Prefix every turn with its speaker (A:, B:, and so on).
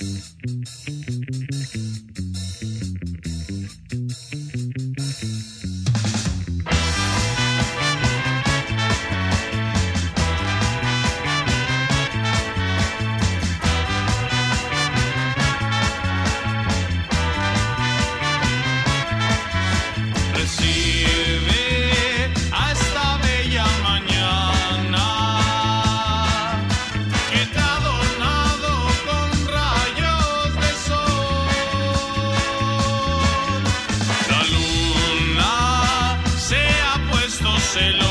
A: Thank you. ¡Gracias!